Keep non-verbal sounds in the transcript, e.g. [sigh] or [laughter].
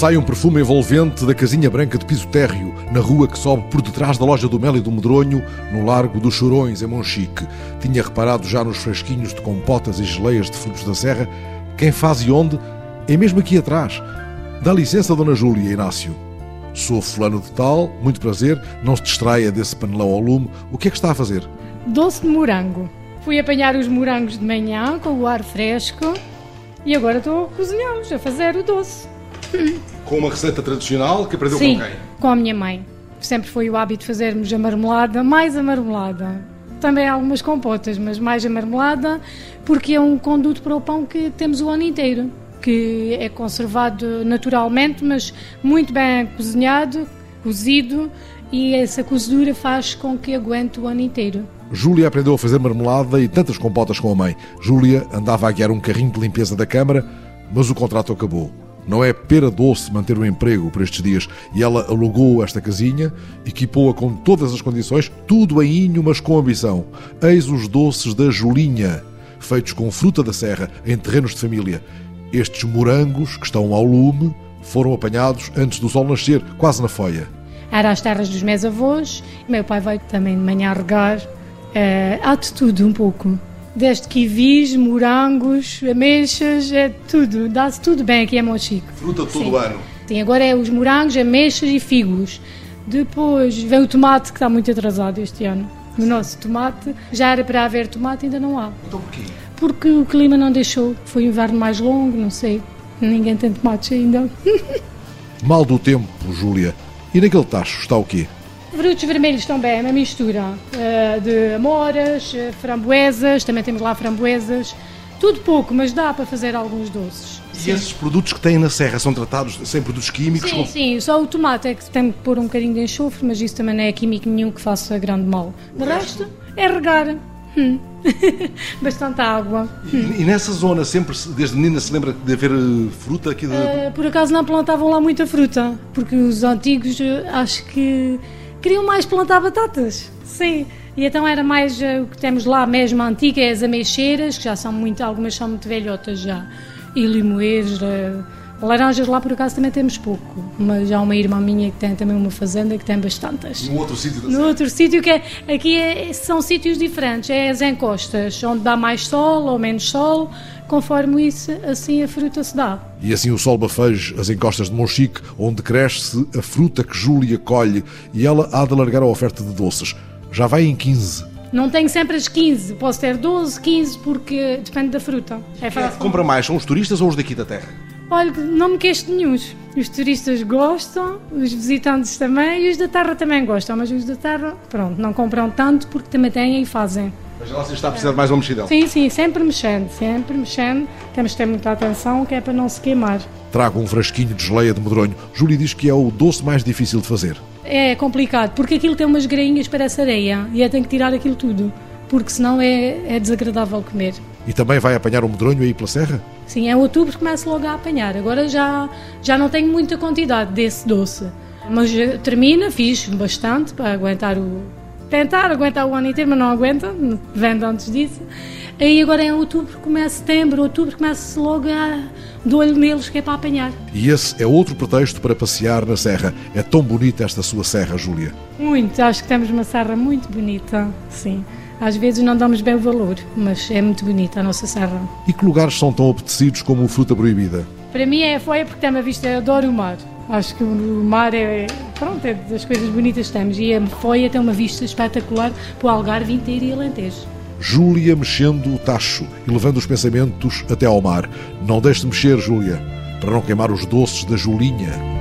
Sai um perfume envolvente da casinha branca de piso térreo, na rua que sobe por detrás da loja do Mel e do Medronho, no Largo dos Chorões, em Monchique. Tinha reparado já nos frasquinhos de compotas e geleias de frutos da serra. Quem faz e onde? É mesmo aqui atrás. Dá licença, Dona Júlia, Inácio. Sou fulano de tal, muito prazer, não se distraia desse panelão ao lume. O que é que está a fazer? Doce de morango. Fui apanhar os morangos de manhã com o ar fresco e agora estou a cozinhá-los, a fazer o doce. Com uma receita tradicional que aprendeu Sim, com quem? com a minha mãe. Sempre foi o hábito fazermos a marmelada, mais a marmelada. Também algumas compotas, mas mais a marmelada, porque é um conduto para o pão que temos o ano inteiro, que é conservado naturalmente, mas muito bem cozinhado, cozido, e essa cozedura faz com que aguente o ano inteiro. Júlia aprendeu a fazer marmelada e tantas compotas com a mãe. Júlia andava a guiar um carrinho de limpeza da Câmara, mas o contrato acabou. Não é pera doce manter o emprego por estes dias e ela alugou esta casinha, equipou-a com todas as condições, tudo em inho, mas com ambição. Eis os doces da Julinha, feitos com fruta da serra, em terrenos de família. Estes morangos, que estão ao lume, foram apanhados antes do sol nascer, quase na foia. Era as terras dos meus avós, meu pai veio também de manhã regar. Eh, há de tudo um pouco. Desde kiwis, morangos, ameixas, é tudo. Dá-se tudo bem aqui em Monchique. Fruta todo Sim. o ano. Sim, agora é os morangos, ameixas e figos. Depois vem o tomate, que está muito atrasado este ano. O nosso tomate, já era para haver tomate, ainda não há. Então porquê? Porque o clima não deixou. Foi um inverno mais longo, não sei. Ninguém tem tomates ainda. [laughs] Mal do tempo, Júlia. E naquele tacho está o quê? Frutos vermelhos também, uma mistura eh, de amoras, eh, framboesas, também temos lá framboesas. Tudo pouco, mas dá para fazer alguns doces. E esses produtos que têm na serra são tratados sem produtos químicos? Sim, com- sim, só o tomate é que tem que pôr um bocadinho de enxofre, mas isso também não é químico nenhum que faça grande mal. De resto, é regar. Hum. [laughs] Bastante água. E, e nessa zona, sempre, se- desde menina, se lembra de haver eh, fruta aqui? De... Eh, por acaso não plantavam lá muita fruta, porque os antigos acho que queriam mais plantar batatas. Sim. E então era mais eh, o que temos lá mesmo antiga, é as ameixeiras, que já são muito, algumas são muito velhotas já. E limoeiros, eh, laranjas lá por acaso também temos pouco, mas há uma irmã minha que tem também uma fazenda que tem bastantes. Num outro sítio da No outro sítio que é, aqui é- são sítios diferentes, é as encostas, onde dá mais sol ou menos sol, conforme isso, assim a fruta se dá. E assim o sol bafeja as encostas de Monchique, onde cresce a fruta que Júlia colhe, e ela há de alargar a oferta de doces. Já vai em 15. Não tenho sempre as 15, posso ter 12, 15, porque depende da fruta. É é fácil. compra mais? São os turistas ou os daqui da terra? Olha, não me queixo de nenhum. Os turistas gostam, os visitantes também, e os da terra também gostam, mas os da terra, pronto, não compram tanto porque também têm e fazem. Mas ela está a precisar de mais uma mexidão. Sim, sim, sempre mexendo, sempre mexendo. Temos que ter muita atenção, que é para não se queimar. Trago um frasquinho de geleia de medronho. Júlia diz que é o doce mais difícil de fazer. É complicado, porque aquilo tem umas grainhas para essa areia e é tem que tirar aquilo tudo, porque senão é, é desagradável comer. E também vai apanhar o medronho aí pela serra? Sim, em outubro começo logo a apanhar. Agora já, já não tenho muita quantidade desse doce. Mas eh, termina, fiz bastante para aguentar o. Tentar aguentar o ano inteiro, mas não aguenta, vendo antes disso. Aí agora em outubro, começa setembro, outubro, começa logo a. de olho neles que é para apanhar. E esse é outro pretexto para passear na serra. É tão bonita esta sua serra, Júlia. Muito, acho que temos uma serra muito bonita, sim. Às vezes não damos bem o valor, mas é muito bonita a nossa serra. E que lugares são tão apetecidos como o Fruta Proibida? Para mim é foi porque tem uma vista, eu adoro o mar. Acho que o mar é, pronto, é das coisas bonitas que temos. E a Foia tem uma vista espetacular para o Algarve inteiro e Alentejo. Júlia mexendo o tacho e levando os pensamentos até ao mar. Não deixe de mexer, Júlia, para não queimar os doces da Julinha.